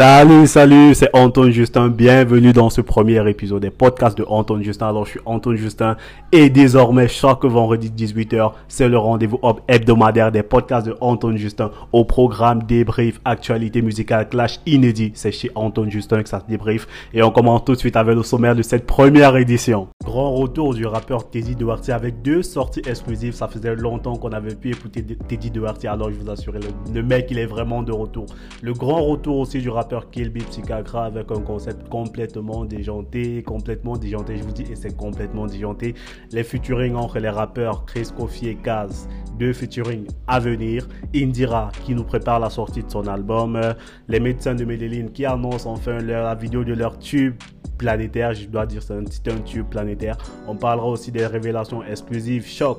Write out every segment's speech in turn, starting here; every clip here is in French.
Salut, salut, c'est Antoine Justin. Bienvenue dans ce premier épisode des podcasts de Antoine Justin. Alors, je suis Antoine Justin et désormais, chaque vendredi 18h, c'est le rendez-vous hebdomadaire des podcasts de Antoine Justin au programme débrief, actualité musicale, clash inédit. C'est chez Antoine Justin que ça se débrief et on commence tout de suite avec le sommaire de cette première édition. Grand retour du rappeur Teddy Duarte avec deux sorties exclusives. Ça faisait longtemps qu'on avait pu écouter Teddy Duarte. Alors, je vous assure, le mec, il est vraiment de retour. Le grand retour aussi du rappeur rappeur Kilby Psychagra avec un concept complètement déjanté, complètement déjanté, je vous dis, et c'est complètement déjanté. Les featuring entre les rappeurs Chris Kofi et Kaz, deux featuring à venir. Indira qui nous prépare la sortie de son album. Les médecins de Medellin qui annoncent enfin la vidéo de leur tube planétaire, je dois dire c'est un, un tube planétaire. On parlera aussi des révélations exclusives choc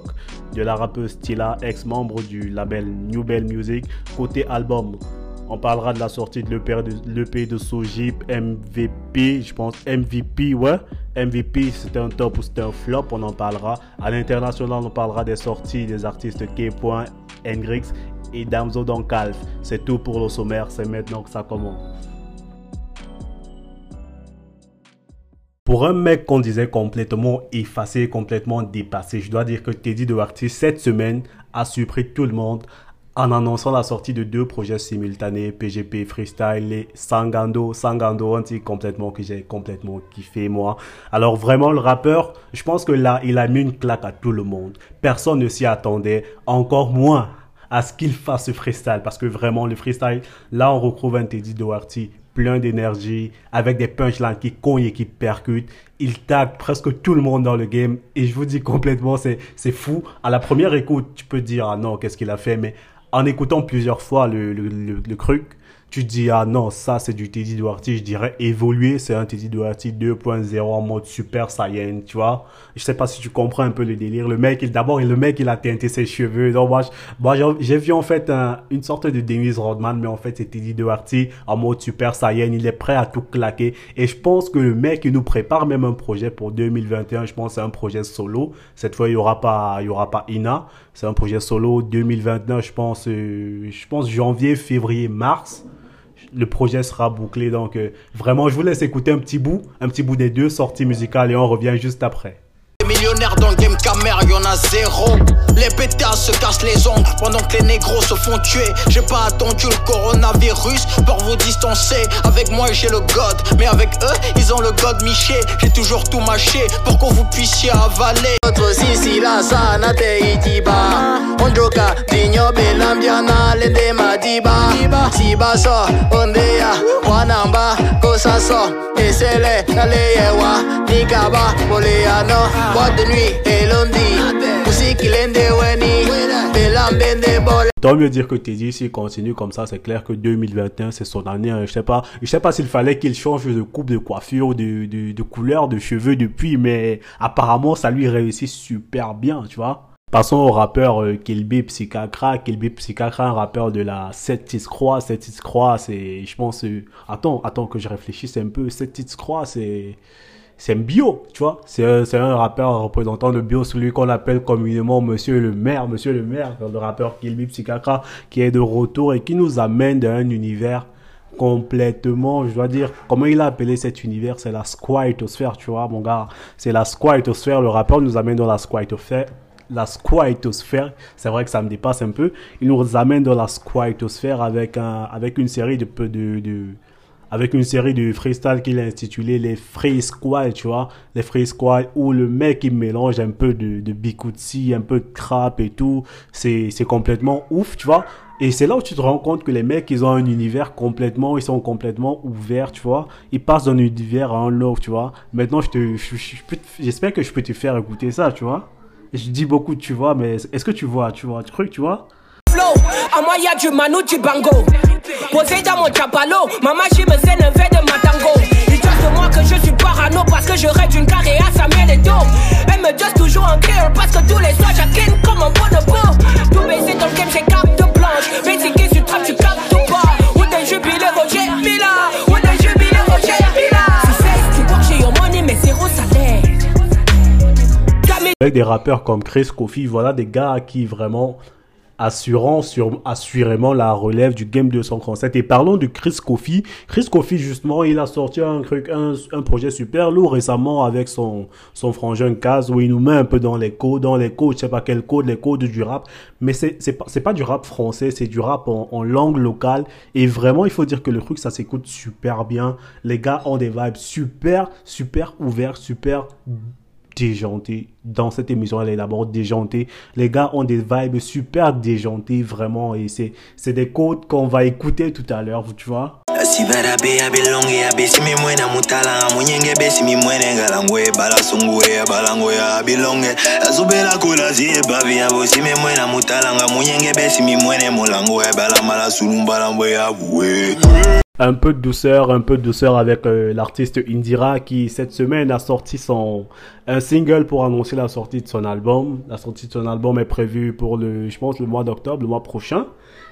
de la rappeuse Stila, ex-membre du label New Bell Music. Côté album, on parlera de la sortie de l'EP de, de Sojip, MVP, je pense MVP, ouais. MVP, c'était un top ou c'était un flop, on en parlera. À l'international, on parlera des sorties des artistes K. Hendrix et Damso Calf. C'est tout pour le sommaire, c'est maintenant que ça commence. Pour un mec qu'on disait complètement effacé, complètement dépassé, je dois dire que Teddy Duarte, cette semaine, a surpris tout le monde en annonçant la sortie de deux projets simultanés, PGP Freestyle et Sangando. Sangando, un titre complètement que j'ai complètement kiffé, moi. Alors vraiment, le rappeur, je pense que là, il a mis une claque à tout le monde. Personne ne s'y attendait, encore moins à ce qu'il fasse ce freestyle. Parce que vraiment, le freestyle, là, on retrouve un Teddy Doherty plein d'énergie, avec des punchlines qui cognent et qui percutent. Il tag presque tout le monde dans le game. Et je vous dis complètement, c'est, c'est fou. À la première écoute, tu peux dire, ah non, qu'est-ce qu'il a fait? Mais en écoutant plusieurs fois le, le, le, le truc, tu dis, ah non, ça c'est du Teddy Duarte, je dirais évoluer, c'est un Teddy Duarte 2.0 en mode super saiyan, tu vois. Je sais pas si tu comprends un peu le délire. Le mec, d'abord, le mec, il a teinté ses cheveux. Donc, moi, moi j'ai vu en fait une sorte de Dennis Rodman, mais en fait, c'est Teddy Duarte en mode super saiyan. Il est prêt à tout claquer. Et je pense que le mec, il nous prépare même un projet pour 2021. Je pense c'est un projet solo. Cette fois, il y aura pas, il y aura pas Ina. C'est un projet solo 2021, je pense, euh, je pense janvier, février, mars le projet sera bouclé. Donc, euh, vraiment, je vous laisse écouter un petit bout, un petit bout des deux sorties musicales et on revient juste après. Millionnaires dans le game camère, y'en a zéro. Les pétards se cassent les ongles pendant que les négros se font tuer. J'ai pas attendu le coronavirus pour vous distancer. Avec moi j'ai le god, mais avec eux ils ont le god miché. J'ai toujours tout mâché pour que vous puissiez avaler. Notre sisi la sana te itiba. Onjoka, belambiana lende madiba. Tiba so, wanamba, kosa so. Esele, naleyewa, nikaba, boleano. Tant mieux dire que Teddy, s'il continue comme ça, c'est clair que 2021, c'est son année. Hein. Je sais pas, je sais pas s'il fallait qu'il change de coupe de coiffure, de, de, couleur de cheveux depuis, mais apparemment, ça lui réussit super bien, tu vois. Passons au rappeur euh, Kilby Psychakra. Kilby Psychakra, un rappeur de la 7 Croix. 7 Croix, c'est, je pense, euh, attends, attends que je réfléchisse un peu. 7 Croix, c'est, c'est un bio, tu vois. C'est un, rappeur représentant de bio, celui qu'on appelle communément Monsieur le Maire, Monsieur le Maire, le rappeur Kilby Psychakra, qui est de retour et qui nous amène dans un univers complètement, je dois dire, comment il a appelé cet univers, c'est la squatosphère, tu vois, mon gars. C'est la squatosphère, le rappeur nous amène dans la squatosphère. La squatosphère, c'est vrai que ça me dépasse un peu. Il nous amène dans la squatosphère avec un, avec une série de avec une série de freestyle qu'il a intitulé les Free Squad, tu vois, les Free Squad où le mec il mélange un peu de, de bikutsi, un peu de crap et tout, c'est c'est complètement ouf, tu vois. Et c'est là où tu te rends compte que les mecs, ils ont un univers complètement, ils sont complètement ouverts, tu vois. Ils passent d'un univers à un autre, tu vois. Maintenant, je te, j'espère que je peux te faire écouter ça, tu vois. Je dis beaucoup, tu vois, mais est-ce que tu vois, tu vois, tu crois que tu vois? À moi, y'a du Manu, du Bango. Posé dans mon chapalo, ma je me scène un de matango. Ils disent de moi que je suis parano parce que je rêve d'une carrière à Samuel et Do. Elle me disent toujours en clear parce que tous les soirs j'acquine comme un bon de peau. Tout baiser dans le game, c'est cap de planche. Mais c'est qui tu trappes, tu captes tout pas? Ou t'es jubilé, Roger Mila? Ou t'es jubilé, Roger Mila? Tu sais, tu vois que j'ai your money, mais zéro salaire. Avec des rappeurs comme Chris Kofi, voilà des gars qui vraiment assurant sur, assurément la relève du Game 237. Et parlons de Chris Kofi. Chris Kofi, justement, il a sorti un truc, un, projet super lourd récemment avec son, son frangin Kaz où il nous met un peu dans les codes, dans les codes, je sais pas quel code, les codes du rap. Mais c'est, c'est pas, pas du rap français, c'est du rap en, en langue locale. Et vraiment, il faut dire que le truc, ça s'écoute super bien. Les gars ont des vibes super, super ouverts, super déjanté. Dans cette émission, elle est d'abord déjantée. Les gars ont des vibes super déjantées, vraiment. Et c'est, c'est des codes qu'on va écouter tout à l'heure, tu vois. Un peu de douceur, un peu de douceur avec euh, l'artiste Indira qui cette semaine a sorti son un single pour annoncer la sortie de son album. La sortie de son album est prévue pour le, je pense, le mois d'octobre, le mois prochain.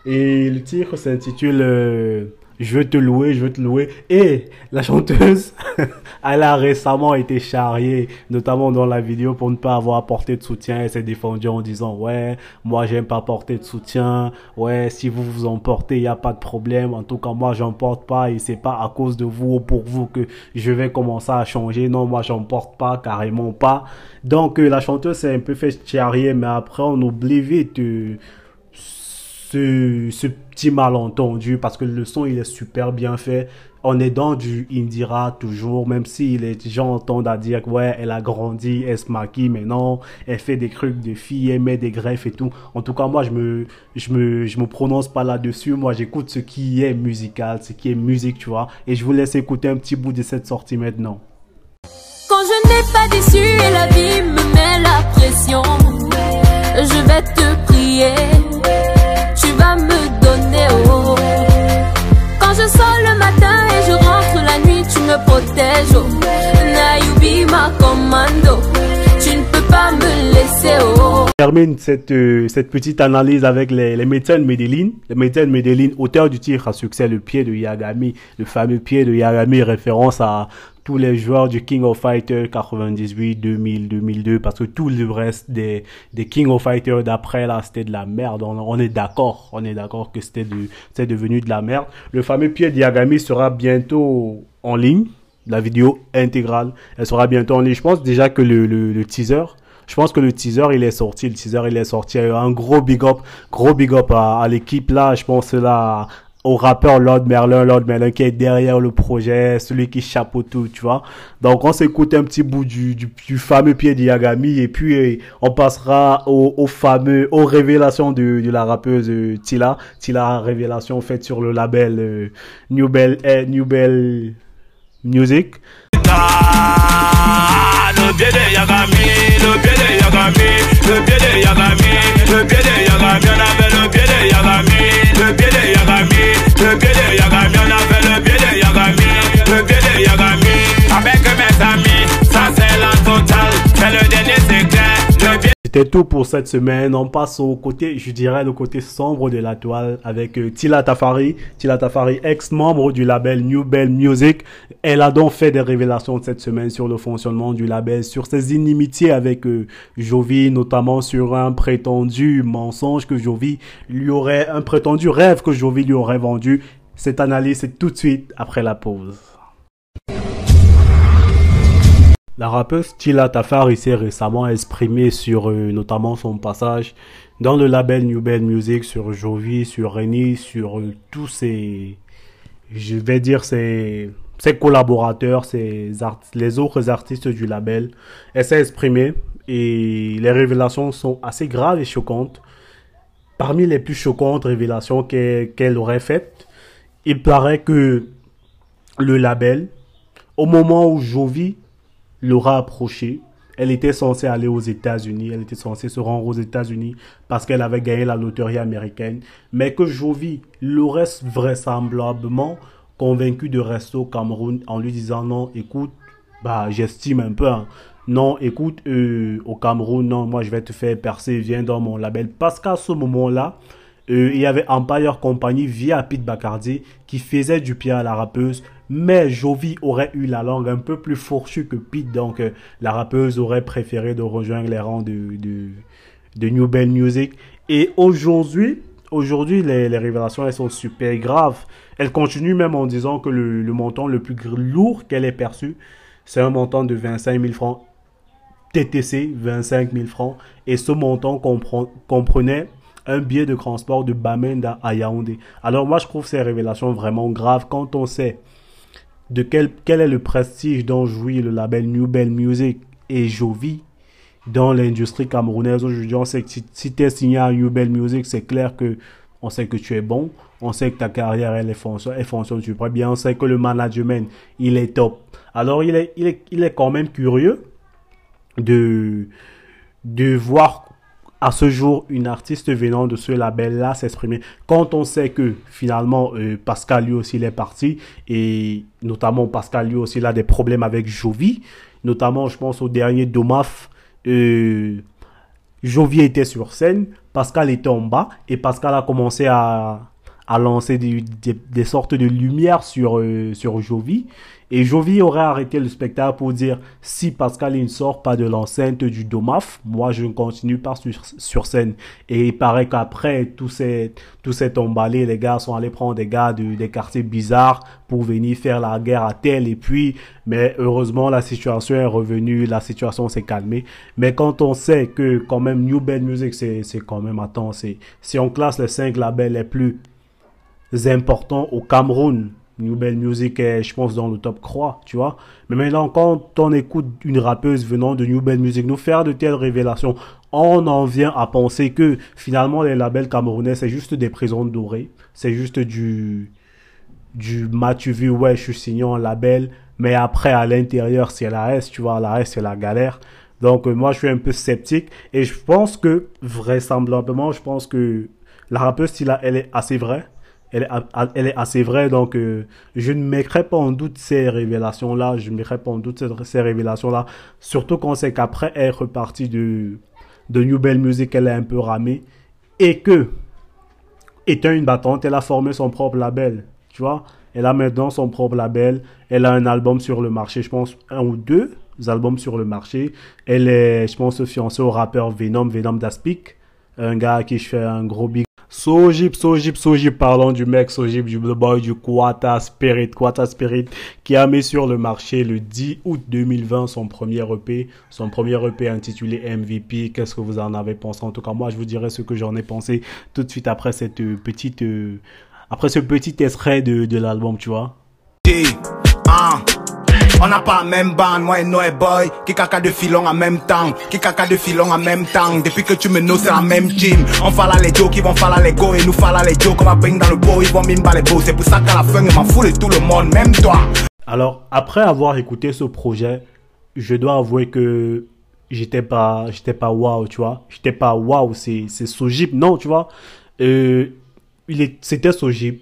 Et le titre s'intitule euh, Je veux te louer, je veux te louer. Et la chanteuse, elle a récemment été charriée, notamment dans la vidéo pour ne pas avoir apporté de soutien. Elle s'est défendue en disant ouais, moi j'aime pas porter de soutien. Ouais, si vous vous en portez, il y a pas de problème. En tout cas, moi j'en porte pas et c'est pas à cause de vous ou pour vous que je vais commencer à changer. Non, moi j'en porte pas, carrément pas. Donc euh, la chanteuse s'est un peu fait charrier, mais après on oublie vite. euh, ce, petit malentendu parce que le son il est super bien fait. On est dans du Indira toujours, même si les gens entendent à dire que ouais, elle a grandi, elle se maquille, mais non, elle fait des trucs de fille, elle met des greffes et tout. En tout cas, moi, je me, je me, je me prononce pas là-dessus. Moi, j'écoute ce qui est musical, ce qui est musique, tu vois. Et je vous laisse écouter un petit bout de cette sortie maintenant. Quand je n'ai pas déçu et la vie me met la pression, je vais te prier, Le matin et je rentre la nuit, tu me protèges oh. Commando, tu ne peux pas me laisser oh. termine cette, euh, cette petite analyse avec les, les médecins de Medellin. Les médecins de Medellin, auteur du titre à succès, le pied de Yagami, le fameux pied de Yagami, référence à tous les joueurs du King of Fighters 98, 2000, 2002, parce que tout le reste des, des King of Fighters d'après, là, c'était de la merde. On, est d'accord, on est d'accord que c'était de, c'est devenu de la merde. Le fameux pied de Yagami sera bientôt en ligne. La vidéo intégrale, elle sera bientôt en ligne. Je pense déjà que le, le, le teaser, je pense que le teaser il est sorti, le teaser il est sorti. Un gros big up, gros big up à, à l'équipe là. Je pense là au rappeur Lord Merlin, Lord Merlin qui est derrière le projet, celui qui chapeaute tout, tu vois. Donc on s'écoute un petit bout du, du, fameux pied de Yagami et puis euh, on passera au, au fameux, aux révélations de, de la rappeuse euh, Tila. Tila révélation faite sur le label euh, New Bell, eh, Music. Le pied de Yagami, le pied de Yagami, le pied de Yagami, le pied de Yagami, le pied de Yagami, le C'était tout pour cette semaine. On passe au côté, je dirais, le côté sombre de la toile avec euh, Tila Tafari. Tila Tafari, ex-membre du label New Bell Music. Elle a donc fait des révélations cette semaine sur le fonctionnement du label, sur ses inimitiés avec euh, Jovi, notamment sur un prétendu mensonge que Jovi lui aurait, un prétendu rêve que Jovi lui aurait vendu. Cette analyse, c'est tout de suite après la pause. La rappeuse Tila Tafari s'est récemment exprimée sur euh, notamment son passage dans le label New Bell Music, sur Jovi, sur Reni, sur euh, tous ses, je vais dire ses, ses collaborateurs, ses les autres artistes du label. Elle s'est exprimée et les révélations sont assez graves et choquantes. Parmi les plus choquantes révélations qu'elle aurait faites, il paraît que le label, au moment où Jovi l'aura approché. Elle était censée aller aux États-Unis, elle était censée se rendre aux États-Unis parce qu'elle avait gagné la loterie américaine, mais que Jovi l'aurait vraisemblablement convaincu de rester au Cameroun en lui disant non, écoute, bah j'estime un peu, hein. non, écoute, euh, au Cameroun, non, moi je vais te faire percer, viens dans mon label, parce qu'à ce moment-là, euh, il y avait Empire Company via Pete Bacardi qui faisait du pied à la rappeuse. Mais Jovi aurait eu la langue un peu plus fourchue que Pete. Donc euh, la rappeuse aurait préféré de rejoindre les rangs de, de, New Bell Music. Et aujourd'hui, aujourd'hui, les, révélations, elles sont super graves. Elle continue même en disant que le, montant le plus lourd qu'elle ait perçu, c'est un montant de 25 000 francs TTC, 25 000 francs. Et ce montant comprenait un billet de transport de Bamenda à Yaoundé. Alors moi, je trouve ces révélations vraiment graves quand on sait de quel, quel est le prestige dont jouit le label New Bell Music et Jovi dans l'industrie camerounaise. Aujourd'hui, on sait que si, tu es signé à New Bell Music, c'est clair que on sait que tu es bon, on sait que ta carrière elle, est fonctionne, elle fonctionne super bien, on sait que le management il est top. Alors il est, il est, il est quand même curieux de, de voir à ce jour une artiste venant de ce label-là s'exprimer. Quand on sait que finalement euh, Pascal lui aussi il est parti et notamment Pascal lui aussi il a des problèmes avec Jovi, notamment je pense au dernier Domaf, euh, Jovi était sur scène, Pascal était en bas et Pascal a commencé à, à lancer des, des, des sortes de lumière sur, euh, sur Jovi. Et Jovi aurait arrêté le spectacle pour dire si Pascal il ne sort pas de l'enceinte du Domaf, moi je ne continue pas sur, sur scène. Et il paraît qu'après tout s'est tout s'est emballé, les gars sont allés prendre des gars de, des quartiers bizarres pour venir faire la guerre à tel et puis mais heureusement la situation est revenue, la situation s'est calmée. Mais quand on sait que quand même New Band Music c'est c'est quand même attends, c'est si on classe les cinq labels les plus importants au Cameroun, New Bell Music est, je pense, dans le top croix, tu vois. Mais maintenant, quand on écoute une rappeuse venant de New Bell Music nous faire de telles révélations, on en vient à penser que finalement les labels camerounais, c'est juste des prisons dorées. C'est juste du, du m'as-tu vu, ouais, je suis signé en label. Mais après, à l'intérieur, c'est la S, tu vois, la S, c'est la galère. Donc, euh, moi, je suis un peu sceptique. Et je pense que, vraisemblablement, je pense que la rappeuse, elle est assez vraie elle est, assez vraie, donc euh, je ne mettrai pas en doute ces révélations-là, je ne mettrai pas en doute ces, révélations-là, surtout quand c'est qu'après elle est repartie de, de New Bell Music, elle est un peu ramée, et que, étant une battante, elle a formé son propre label, tu vois, elle a maintenant son propre label, elle a un album sur le marché, je pense un ou deux albums sur le marché, elle est, je pense, fiancée au rappeur Venom, Venom Daspic, un gars à qui je fais un gros big Sojip, Sojip, Sojip, parlons du mec Sojip, du boy du Quata Spirit, Quata Spirit, qui a mis sur le marché le 10 août 2020 son premier EP, son premier EP intitulé MVP. Qu'est-ce que vous en avez pensé? En tout cas, moi, je vous dirai ce que j'en ai pensé tout de suite après cette petite, euh, après ce petit extrait de, l'album, tu vois. On n'a pas la même bande, moi et Noé Boy. Qui caca de filon en même temps. Qui caca de filon en même temps. Depuis que tu me know c'est la même team. On fala les Joe qui vont fala les go. Et nous fala les Joe qu'on va bring dans le beau. Ils vont mimba les beaux. C'est pour ça qu'à la fin je m'en fous de tout le monde. Même toi. Alors après avoir écouté ce projet Je dois avouer que J'étais pas J'étais pas waouh tu vois. J'étais pas waouh c'est c'est Non tu vois. Euh, il est C'était Sojip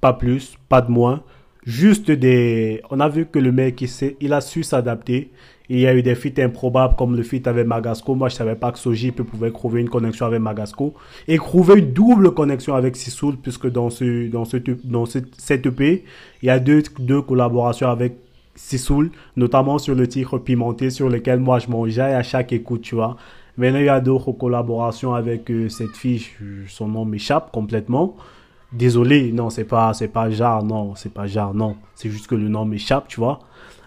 Pas plus Pas de moins juste des. On a vu que le mec, il, il a su s'adapter. Il y a eu des feats improbables comme le feat avec Magasco. Moi, je savais pas que Sojip pouvait trouver une connexion avec Magasco et trouver une double connexion avec Sisoul, puisque dans ce, dans ce, dans ce, cette EP, il y a deux, deux collaborations avec Sisoul, notamment sur le titre Pimenté, sur lequel moi je mangeais à chaque écoute, tu vois. Maintenant, il y a d'autres collaborations avec euh, cette fille, son nom m'échappe complètement. Désolé, non, c'est pas, c'est pas Jar, non, c'est pas Jar, non. C'est juste que le nom m'échappe, tu vois.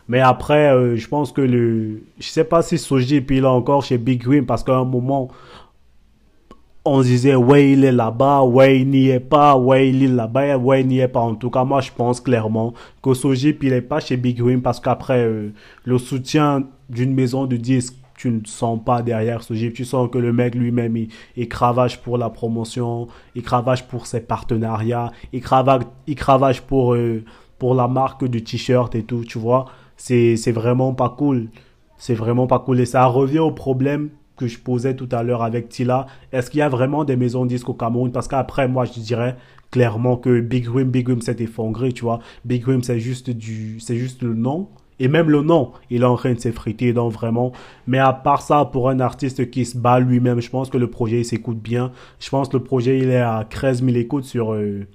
Mais après, euh, je pense que le, je sais pas si Soji puis là encore chez Big Green parce qu'à un moment, on disait ouais il est là-bas, ouais il n'y est pas, ouais il est là-bas, ouais il n'y est pas. En tout cas, moi je pense clairement que Soji puis il est pas chez Big Green parce qu'après euh, le soutien d'une maison de disques tu ne sens pas derrière ce gif. Tu sens que le mec lui-même, il, cravache pour la promotion, il cravache pour ses partenariats, il cravache, pour, euh, pour la marque du t-shirt et tout, tu vois. C'est, vraiment pas cool. C'est vraiment pas cool. Et ça revient au problème que je posais tout à l'heure avec Tila. Est-ce qu'il y a vraiment des maisons disques au Cameroun? Parce qu'après, moi, je dirais clairement que Big Rim, Big Rim s'est effondré, tu vois. Big Rim, c'est juste du, c'est juste le nom. Et même le nom, il est en train de s'effriter, donc vraiment. Mais à part ça, pour un artiste qui se bat lui-même, je pense que le projet, il s'écoute bien. Je pense que le projet, il est à 13 000 écoutes sur, euh,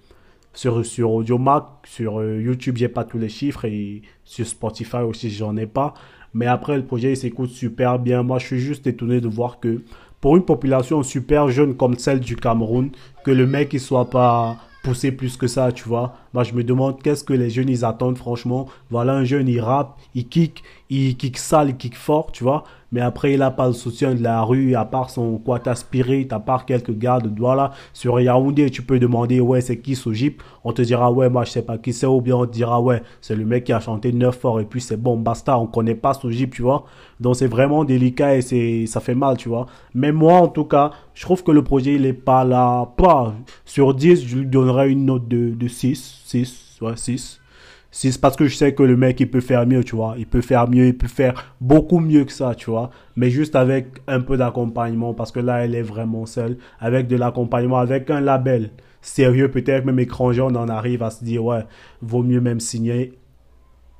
sur, sur Audiomac. Sur euh, YouTube, j'ai pas tous les chiffres. Et sur Spotify aussi, j'en ai pas. Mais après, le projet, il s'écoute super bien. Moi, je suis juste étonné de voir que pour une population super jeune comme celle du Cameroun, que le mec il soit pas poussé plus que ça, tu vois. Moi, je me demande qu'est-ce que les jeunes, ils attendent, franchement? Voilà, un jeune, il rappe, il kick, il kick sale, il kick fort, tu vois? Mais après, il a pas le soutien de la rue, à part son quota spirit, à part quelques gardes, voilà. Sur Yaoundé, tu peux demander, ouais, c'est qui Sojip? On te dira, ouais, moi, je sais pas qui c'est, ou bien on te dira, ouais, c'est le mec qui a chanté neuf fort, et puis c'est bon, basta, on connaît pas Sojip, tu vois? Donc, c'est vraiment délicat et c'est, ça fait mal, tu vois? Mais moi, en tout cas, je trouve que le projet, il est pas là, pas. Sur 10, je lui donnerais une note de, de 6, 6, ouais, 6. 6 parce que je sais que le mec il peut faire mieux, tu vois. Il peut faire mieux, il peut faire beaucoup mieux que ça, tu vois. Mais juste avec un peu d'accompagnement parce que là elle est vraiment seule. Avec de l'accompagnement, avec un label sérieux, peut-être même étranger, on en arrive à se dire ouais, vaut mieux même signer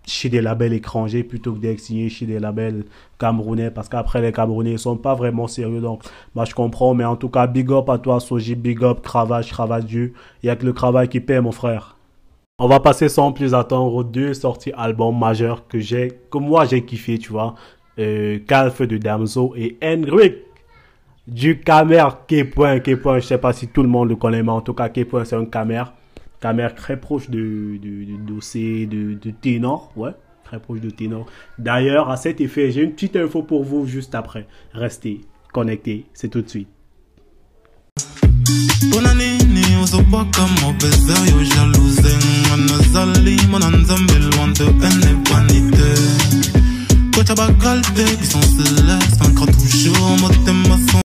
chez des labels étrangers plutôt que d'être signé chez des labels camerounais parce qu'après les camerounais ils sont pas vraiment sérieux donc moi je comprends mais en tout cas big up à toi Soji big up Cravage Cravage Dieu il y a que le travail qui paie mon frère on va passer sans plus attendre deux sorties albums majeurs que j'ai, que moi j'ai kiffé, tu vois. Euh, Calf de Damso et Henrik du Camer. K-Point, je sais pas si tout le monde le connaît, mais en tout cas, K-Point, c'est un Camer. Camer très proche de, de, de dossier de, de Ténor, ouais. Très proche de Ténor. D'ailleurs, à cet effet, j'ai une petite info pour vous juste après. Restez connectés, c'est tout de suite.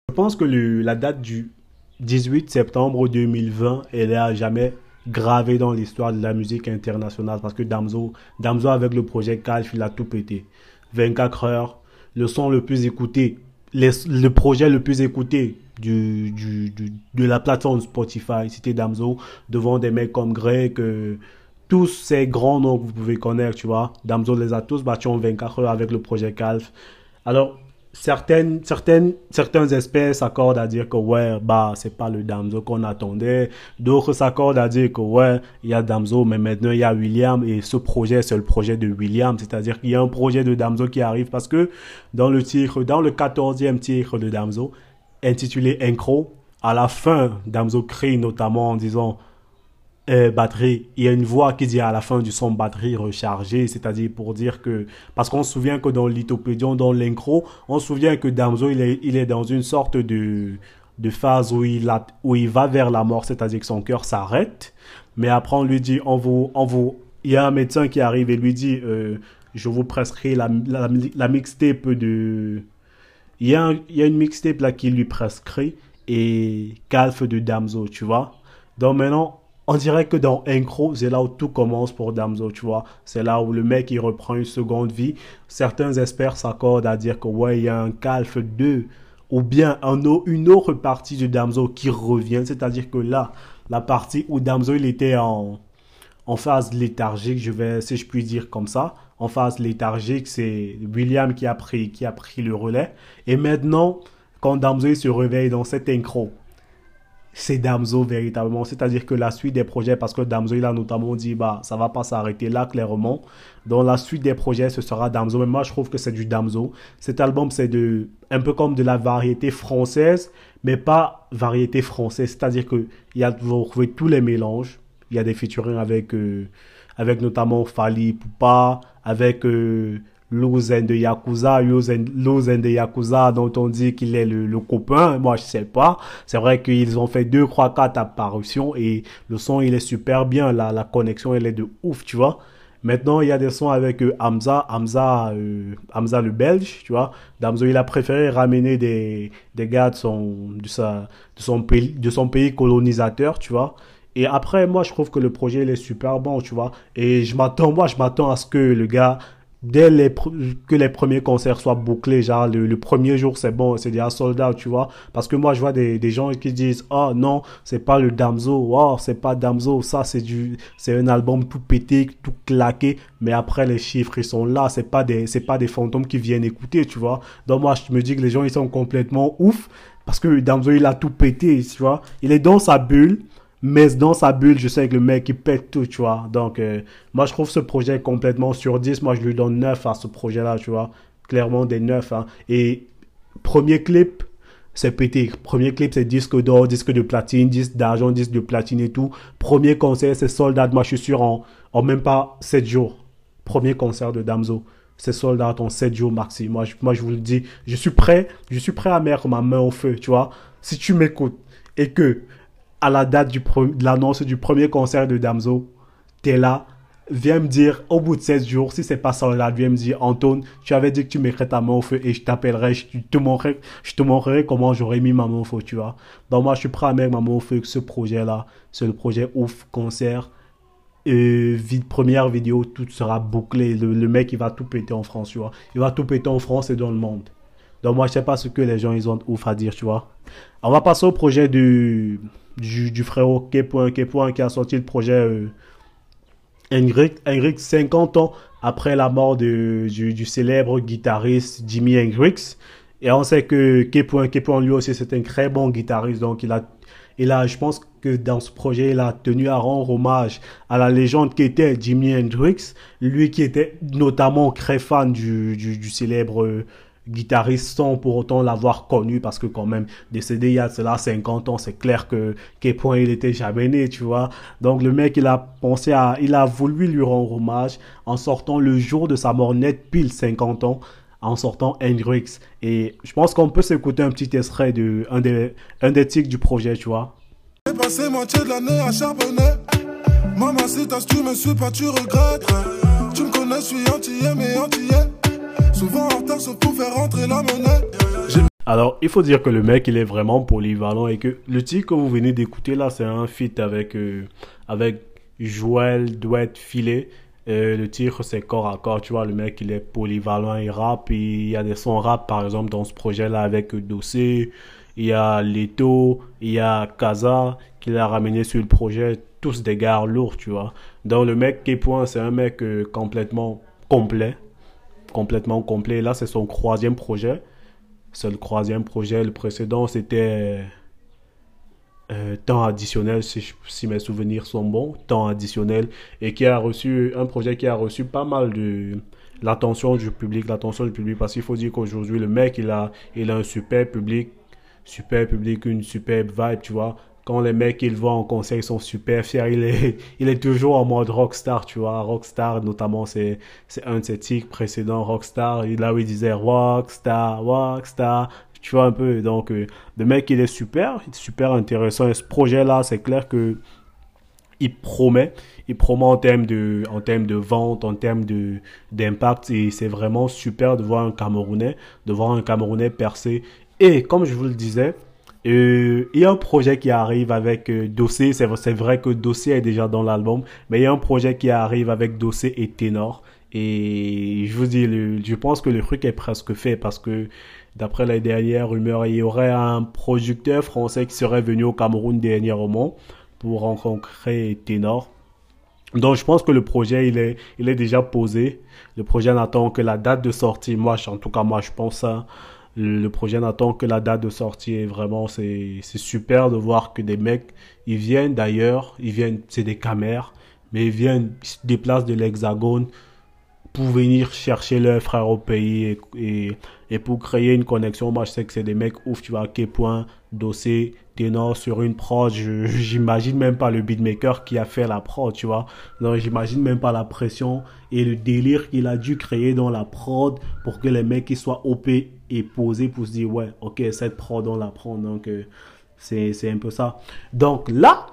Je pense que la date du 18 septembre 2020, elle est à jamais gravée dans l'histoire de la musique internationale parce que Damso, Damso avec le projet Calf, il a tout pété. 24 heures, le son le plus écouté, le projet le plus écouté du, du- de la plateforme Spotify, c'était Damso, devant des mecs comme Greg, euh, tous ces grands noms que vous pouvez connaître, tu vois. Damso les a tous battus en 24 heures avec le projet Calf. Alors, certaines, certaines, certains experts s'accordent à dire que ouais, bah, c'est pas le Damso qu'on attendait. D'autres s'accordent à dire que ouais, il y a Damso, mais maintenant il y a William et ce projet, c'est le projet de William. C'est-à-dire qu'il y a un projet de Damso qui arrive parce que dans le titre, dans le 14e titre de Damso, intitulé Incro, à la fin, Damso crie notamment en disant euh, batterie, il y a une voix qui dit à la fin du son batterie rechargée, c'est-à-dire pour dire que, parce qu'on se souvient que dans l'Ithopédion, dans l'Incro, on se souvient que Damso, il est, il est dans une sorte de, de phase où il, a, où il va vers la mort, c'est-à-dire que son cœur s'arrête, mais après on lui dit, on vous, on vous, il y a un médecin qui arrive et lui dit, euh, je vous prescris la, la, la mixtape de, il y a, un- il y a une mixtape là qui lui prescrit et Calf de Damso, tu vois. Donc maintenant, on dirait que dans Incro, c'est là où tout commence pour Damso, tu vois. C'est là où le mec, il reprend une seconde vie. Certains experts s'accordent à dire que, ouais, il y a un Calf 2 ou bien une autre partie de Damso qui revient. C'est-à-dire que là, la partie où Damso, il était en, en phase léthargique, je vais, si je puis dire comme ça. En phase léthargique, c'est William qui a pris, qui a pris le relais. Et maintenant, quand Damso il se réveille dans cet incro, c'est Damso véritablement. C'est-à-dire que la suite des projets, parce que Damso il a notamment dit, bah, ça va pas s'arrêter là, clairement. Dans la suite des projets, ce sera Damso. Mais moi, je trouve que c'est du Damso. Cet album, c'est de, un peu comme de la variété française, mais pas variété française. C'est-à-dire que il y a, vous retrouvez tous les mélanges. Il y a des featuring avec, euh, avec notamment Fali Poupa, avec euh, Lozen de Yakuza, Lozen, de Yakuza, dont on dit qu'il est le, le copain. Moi, je sais pas. C'est vrai qu'ils ont fait deux, trois, quatre apparitions et le son, il est super bien. La, la connexion, elle est de ouf, tu vois. Maintenant, il y a des sons avec euh, Hamza, Hamza, euh, Hamza le Belge, tu vois. Damso, il a préféré ramener des, des gars de son, de sa, de son pays, de son pays colonisateur, tu vois. Et après, moi, je trouve que le projet, il est super bon, tu vois. Et je m'attends, moi, je m'attends à ce que le gars, dès les, que les premiers concerts soient bouclés, genre, le, le premier jour, c'est bon, c'est déjà sold out, tu vois. Parce que moi, je vois des, des gens qui disent, oh non, c'est pas le Damso, oh, c'est pas Damso, ça, c'est du, c'est un album tout pété, tout claqué. Mais après, les chiffres, ils sont là, c'est pas des, c'est pas des fantômes qui viennent écouter, tu vois. Donc, moi, je me dis que les gens, ils sont complètement ouf. Parce que Damso, il a tout pété, tu vois. Il est dans sa bulle. Mais dans sa bulle, je sais que le mec, il pète tout, tu vois. Donc, euh, moi, je trouve ce projet complètement sur 10. Moi, je lui donne 9 à ce projet-là, tu vois. Clairement, des 9. Hein. Et premier clip, c'est pété. Premier clip, c'est disque d'or, disque de platine, disque d'argent, disque de platine et tout. Premier concert, c'est sold out. Moi, je suis sûr en, en même pas 7 jours. Premier concert de Damso. C'est sold out en 7 jours maxi. Moi je, moi, je vous le dis, je suis prêt, je suis prêt à mettre ma main au feu, tu vois. Si tu m'écoutes et que, à la date de l'annonce du premier concert de Damso, t'es là, viens me dire au bout de 16 jours, si c'est pas ça là, viens me dire, Antoine, tu avais dit que tu mettrais ta main au feu et je t'appellerai, je te montrerai, comment j'aurais mis ma main au feu, tu vois. Donc moi, je suis prêt à mettre ma main au feu que ce projet-là, c'est le projet ouf concert. Et première vidéo, tout sera bouclé. Le, mec, il va tout péter en France, tu vois. Il va tout péter en France et dans le monde. Donc moi, je sais pas ce que les gens, ils ont ouf à dire, tu vois. On va passer au projet du, du, du frérot K. qui a sorti le projet... Euh, Hendrix, 50 ans après la mort de, du, célèbre guitariste Jimi Hendrix. Et on sait que K. lui aussi, c'est un très bon guitariste. Donc, il a, il a, je pense que dans ce projet, il a tenu à rendre hommage à la légende qui était Jimi Hendrix. Lui qui était notamment très fan du, du, du célèbre guitariste sans pour autant l'avoir connu parce que quand même décédé il y a cela 50 ans c'est clair que quel point il était jamais né tu vois. Donc le mec il a pensé à il a voulu lui rendre hommage en sortant le jour de sa mort net pile 50 ans en sortant Hendrix. Et je pense qu'on peut s'écouter un petit extrait de un des un des tics du projet tu vois. J'ai passé moitié de l'année à Maman si tu me suis pas tu regrettes. Tu me connais je suis Alors, il faut dire que le mec, il est vraiment polyvalent et que le titre que vous venez d'écouter là, c'est un feat avec, euh, avec Joël Douet Filet. Euh, le titre, c'est corps à corps. Tu vois, le mec, il est polyvalent, il rappe. il y a des sons rap, par exemple, dans ce projet-là avec Dossé. Il y a Leto, il y a Kaza qu'il a ramené sur le projet. Tous des gars lourds, tu vois. Donc, le mec qui point, c'est un mec euh, complètement complet complètement complet. Là, c'est son troisième projet. C'est le troisième projet. Le précédent, c'était euh, temps additionnel, si, si, mes souvenirs sont bons, temps additionnel, et qui a reçu un projet qui a reçu pas mal de l'attention du public, l'attention du public, parce qu'il faut dire qu'aujourd'hui, le mec, il a, il a un super public, super public, une superbe vibe, tu vois quand les mecs ils voient en concert, ils sont super fiers. Il est, toujours en mode rockstar, tu vois. Rockstar, notamment, c'est, un de ses titres précédents, rockstar. Là où il disait rockstar, rockstar. Tu vois un peu. Donc, euh, le mec, il est super, super intéressant. Et ce projet-là, c'est clair que il promet, il promet en termes de, en vente, en termes de, d'impact. Et c'est vraiment super de voir un Camerounais, de voir un Camerounais percer. Et comme je vous le disais, euh, il y a un projet qui arrive avec euh, Dossé. C'est vrai que Dossé est déjà dans l'album, mais il y a un projet qui arrive avec Dossé et Ténor. Et je vous dis, je pense que le truc est presque fait parce que d'après les dernières rumeurs, il y aurait un producteur français qui serait venu au Cameroun dernièrement pour rencontrer Ténor. Donc je pense que le projet il est, il est déjà posé. Le projet n'attend que la date de sortie. Moi, en tout cas, moi je pense ça. Le projet n'attend que la date de sortie et vraiment c'est super de voir que des mecs, ils viennent d'ailleurs, ils viennent, c'est des caméras, mais ils viennent, ils se déplacent de l'hexagone pour venir chercher leurs frères au pays et, et, pour créer une connexion. Moi, je sais que c'est des mecs ouf, tu vois, à quel point dossier, ténor sur une prod. J'imagine même pas le beatmaker qui a fait la prod, tu vois. Donc, j'imagine même pas la pression et le délire qu'il a dû créer dans la prod pour que les mecs ils soient OP et posés pour se dire, ouais, ok, cette prod, on la prend. Donc, euh, c'est un peu ça. Donc là,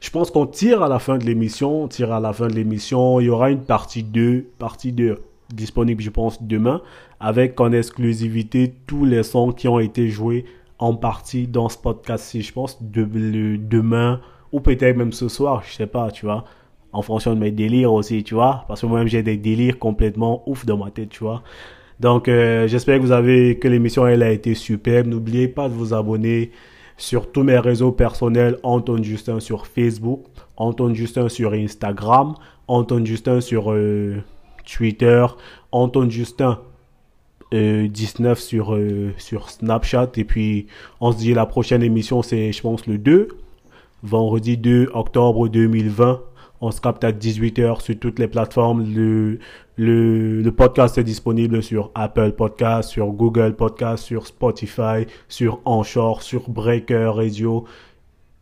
je pense qu'on tire à la fin de l'émission, on tire à la fin de l'émission. Il y aura une partie 2, partie 2 disponible, je pense, demain, avec en exclusivité tous les sons qui ont été joués en partie dans ce podcast-ci. Je pense de, demain, ou peut-être même ce soir, je sais pas, tu vois, en fonction de mes délires aussi, tu vois, parce que moi-même j'ai des délires complètement ouf dans ma tête, tu vois. Donc, euh, j'espère que vous avez, que l'émission, elle a été superbe. N'oubliez pas de vous abonner sur tous mes réseaux personnels, Anton Justin sur Facebook, Anton Justin sur Instagram, Anton Justin sur euh, Twitter, Anton Justin 19 euh, sur, euh, sur Snapchat. Et puis, on se dit la prochaine émission, c'est, je pense, le 2, vendredi 2 octobre 2020. On se capte à 18h sur toutes les plateformes. Le, podcast est disponible sur Apple Podcast, sur Google Podcast, sur Spotify, sur Anchor, sur Breaker Radio.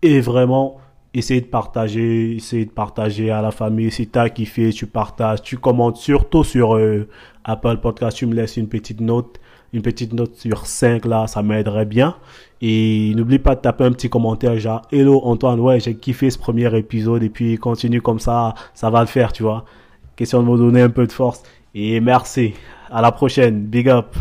Et vraiment, essayez de partager, essayez de partager à la famille. Si t'as kiffé, tu partages, tu commentes surtout sur euh, Apple Podcast, tu me laisses une petite note, une petite note sur 5 là, ça m'aiderait bien. Et n'oublie pas de taper un petit commentaire genre Hello Antoine, ouais j'ai kiffé ce premier épisode et puis continue comme ça, ça va le faire, tu vois. Question de me donner un peu de force. Et merci. À la prochaine. Big up.